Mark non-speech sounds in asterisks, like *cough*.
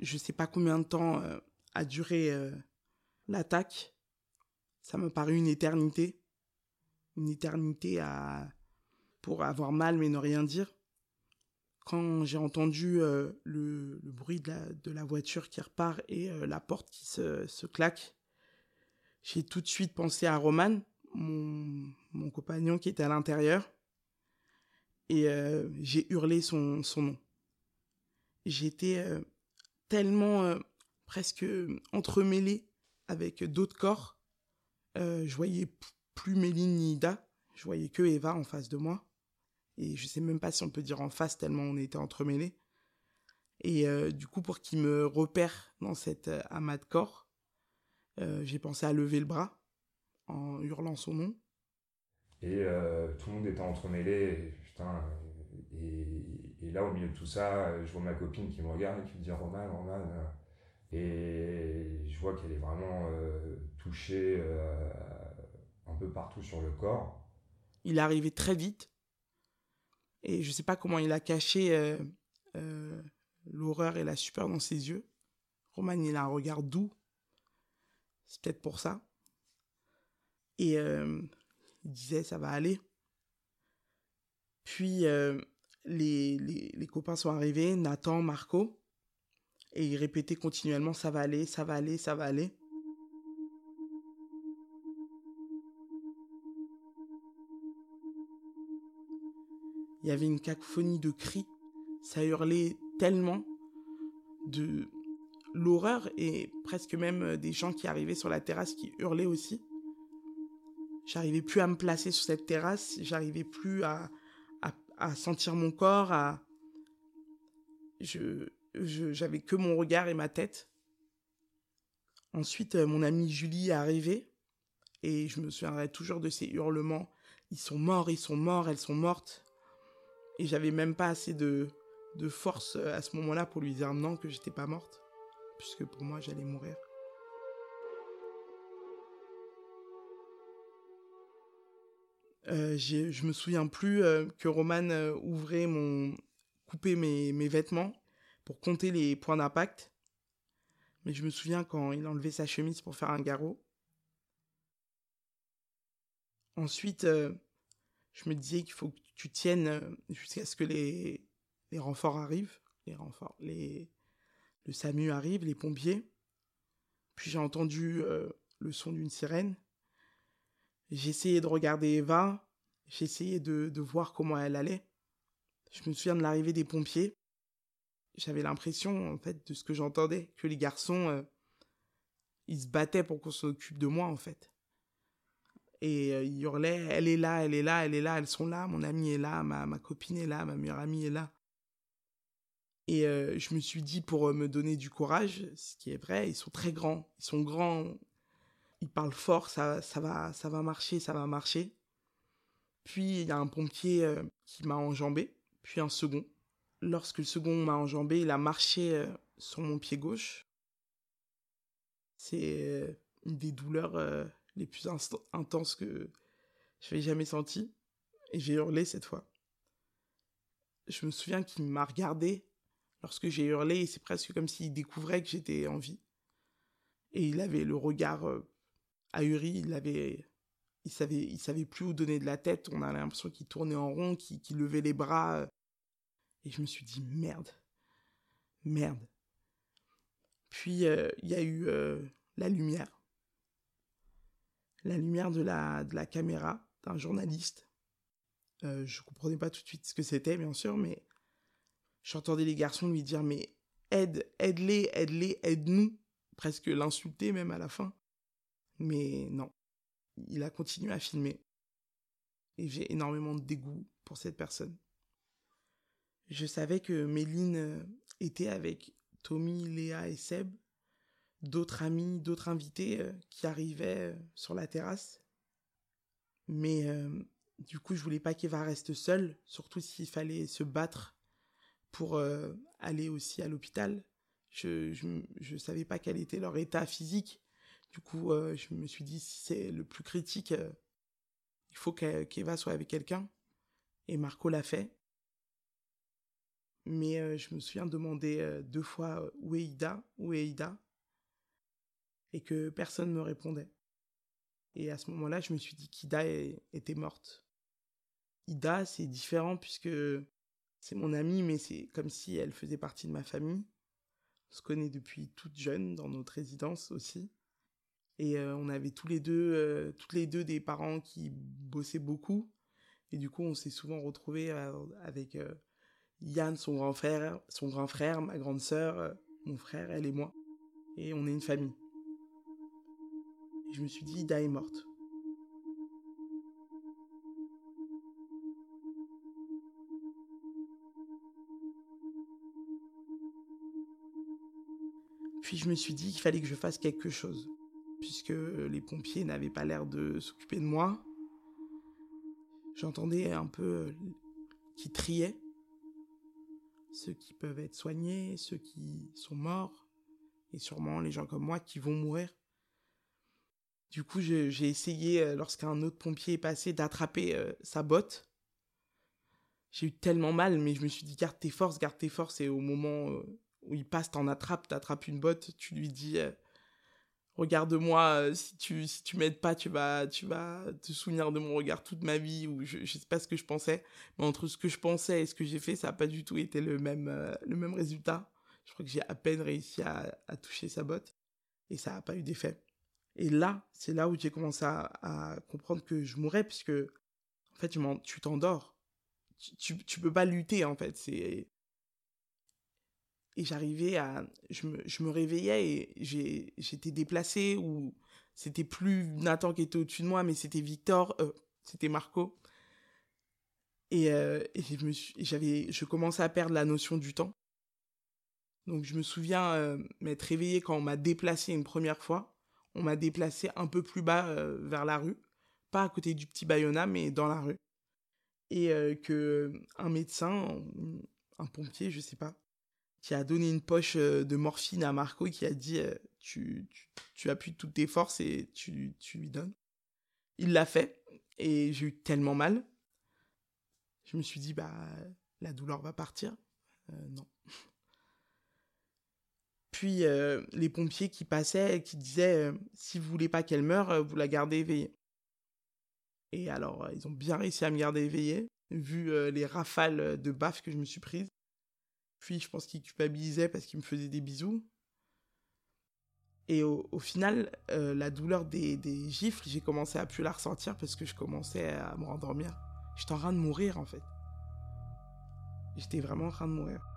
Je sais pas combien de temps a duré l'attaque. Ça m'a paru une éternité. Une éternité pour avoir mal mais ne rien dire. Quand j'ai entendu le, le, bruit de la, voiture qui repart et la porte qui se, claque, j'ai tout de suite pensé à Roman, mon, compagnon qui était à l'intérieur, et euh, j'ai hurlé son, nom. J'étais euh, tellement euh, presque entremêlé avec d'autres corps. je voyais plus Méline ni Ida, je voyais que Eva en face de moi. Et je sais même pas si on peut dire en face tellement on était entremêlés. Et du coup, pour qu'il me repère dans cet amas de corps, j'ai pensé à lever le bras en hurlant son nom. Et euh, tout le monde était entremêlé. Putain, et, là, au milieu de tout ça, je vois ma copine qui me regarde et qui me dit Roman, Roman. Et je vois qu'elle est vraiment euh, touchée euh, un peu partout sur le corps. Il est arrivé très vite. Et je sais pas comment il a caché l'horreur et la stupeur dans ses yeux. Roman, il a un regard doux. C'est peut-être pour ça. Et euh, il disait ça va aller. Puis euh, les, copains sont arrivés, Nathan, Marco, et ils répétaient continuellement ça va aller, ça va aller, ça va aller. Il y avait une cacophonie de cris, ça hurlait tellement de l'horreur et presque même des gens qui arrivaient sur la terrasse qui hurlaient aussi. J'arrivais plus à me placer sur cette terrasse, j'arrivais plus à, à, sentir mon corps, à... Je, j'avais que mon regard et ma tête. Ensuite, euh, mon amie Julie est arrivée et je me souviendrai toujours de ces hurlements. Ils sont morts, ils sont morts, elles sont mortes. Et j'avais même pas assez de, de force euh, à ce moment-là pour lui dire non que j'étais pas morte, puisque pour moi j'allais mourir. Euh, je me souviens plus euh, que Roman euh, ouvrait mon coupait mes, vêtements pour compter les points d'impact. Mais je me souviens quand il enlevait sa chemise pour faire un garrot. Ensuite, je me disais qu'il faut que tu tiennes jusqu'à ce que les, les renforts arrivent, les renforts, les le SAMU arrive, les pompiers. Puis j'ai entendu le son d'une sirène. J'ai essayé de regarder Eva, j'ai essayé de, voir comment elle allait. Je me souviens de l'arrivée des pompiers. J'avais l'impression, en fait, de ce que j'entendais, que les garçons, euh, ils se battaient pour qu'on s'occupe de moi, en fait. Et euh, ils hurlaient, elle est là, elle est là, elle est là, elles sont là, mon amie est là, ma, ma copine est là, ma meilleure amie est là. Et euh, je me suis dit, pour me donner du courage, ce qui est vrai, ils sont très grands, ils sont grands, il parle fort, ça, ça, va, ça va marcher, ça va marcher. Puis il y a un pompier euh, qui m'a enjambé, puis un second. Lorsque le second m'a enjambé, il a marché euh, sur mon pied gauche. C'est euh, une des douleurs les plus intenses que j'avais jamais senties. Et j'ai hurlé cette fois. Je me souviens qu'il m'a regardé lorsque j'ai hurlé et c'est presque comme s'il découvrait que j'étais en vie. Et il avait le regard ahuri, il avait, il savait, il savait plus où donner de la tête. On a l'impression qu'il tournait en rond, qu'il levait les bras. Et je me suis dit merde, merde. Puis euh, il y a eu euh, la lumière, la lumière de la de la caméra d'un journaliste. Euh, je comprenais pas tout de suite ce que c'était, bien sûr, mais j'entendais les garçons lui dire mais aide, aide-les, aide-les, aide-nous, presque l'insulter même à la fin. Mais non, il a continué à filmer. Et j'ai énormément de dégoût pour cette personne. Je savais que Méline euh, était avec Tommy, Léa et Seb, d'autres amis, d'autres invités euh, qui arrivaient euh, sur la terrasse. Mais du coup, je voulais pas qu'Eva reste seule, surtout s'il fallait se battre pour aller aussi à l'hôpital. Je, je, je savais pas quel était leur état physique du coup, euh, je me suis dit, si c'est le plus critique, euh, il faut qu'Eva soit avec quelqu'un. Et Marco l'a fait. Mais je me souviens demander deux fois où est Ida, où est Ida, et que personne ne me répondait. Et à ce moment-là, je me suis dit qu'Ida était morte. Ida, c'est différent puisque c'est mon amie, mais c'est comme si elle faisait partie de ma famille. On se connaît depuis toute jeune dans notre résidence aussi. Et euh, on avait tous les deux, euh, toutes les deux des parents qui bossaient beaucoup. Et du coup, on s'est souvent retrouvés euh, avec Yann, son grand frère, son grand frère, ma grande sœur, mon frère, elle et moi. Et on est une famille. Et je me suis dit, Ida est morte. Puis je me suis dit qu'il fallait que je fasse quelque chose, puisque les pompiers n'avaient pas l'air de s'occuper de moi. J'entendais un peu qui triaient, ceux qui peuvent être soignés, ceux qui sont morts, et sûrement les gens comme moi qui vont mourir. Du coup, j'ai essayé, euh, lorsqu'un autre pompier est passé, d'attraper euh, sa botte. J'ai eu tellement mal, mais je me suis dit, garde tes forces, garde tes forces, et au moment euh, où il passe, t'en attrapes, t'attrapes une botte, tu lui dis euh, regarde-moi, euh, si tu si tu m'aides pas, tu vas tu vas te souvenir de mon regard toute ma vie ou je, je sais pas ce que je pensais, mais entre ce que je pensais et ce que j'ai fait, ça a pas du tout été le même euh, le même résultat. Je crois que j'ai à peine réussi à, à, toucher sa botte et ça a pas eu d'effet. Et là, c'est là où j'ai commencé à, à, comprendre que je mourrais puisque en fait, tu t'endors. Tu, tu, tu peux pas lutter en fait, c'est et j'arrivais à je me, je me réveillais et j'étais déplacée ou c'était plus Nathan qui était au-dessus de moi mais c'était Victor euh, c'était Marco. Et, euh, je j'avais je commençais à perdre la notion du temps. Donc je me souviens euh, m'être réveillée quand on m'a déplacé une première fois. On m'a déplacé un peu plus bas vers la rue. Pas à côté du petit Bayona mais dans la rue. Et que un médecin un pompier je sais pas qui a donné une poche euh, de morphine à Marco et qui a dit euh, tu, tu, tu appuies toutes tes forces et tu, tu lui donnes. Il l'a fait et j'ai eu tellement mal. Je me suis dit, bah, la douleur va partir. Euh, non. *laughs* Puis les pompiers qui passaient qui disaient, si vous voulez pas qu'elle meure, vous la gardez éveillée. Et alors, ils ont bien réussi à me garder éveillée, vu les rafales de baffes que je me suis prise. Je pense qu'il culpabilisait parce qu'il me faisait des bisous. Et au, au final, euh, la douleur des, des gifles, j'ai commencé à plus la ressentir parce que je commençais à me rendormir. J'étais en train de mourir en fait. J'étais vraiment en train de mourir.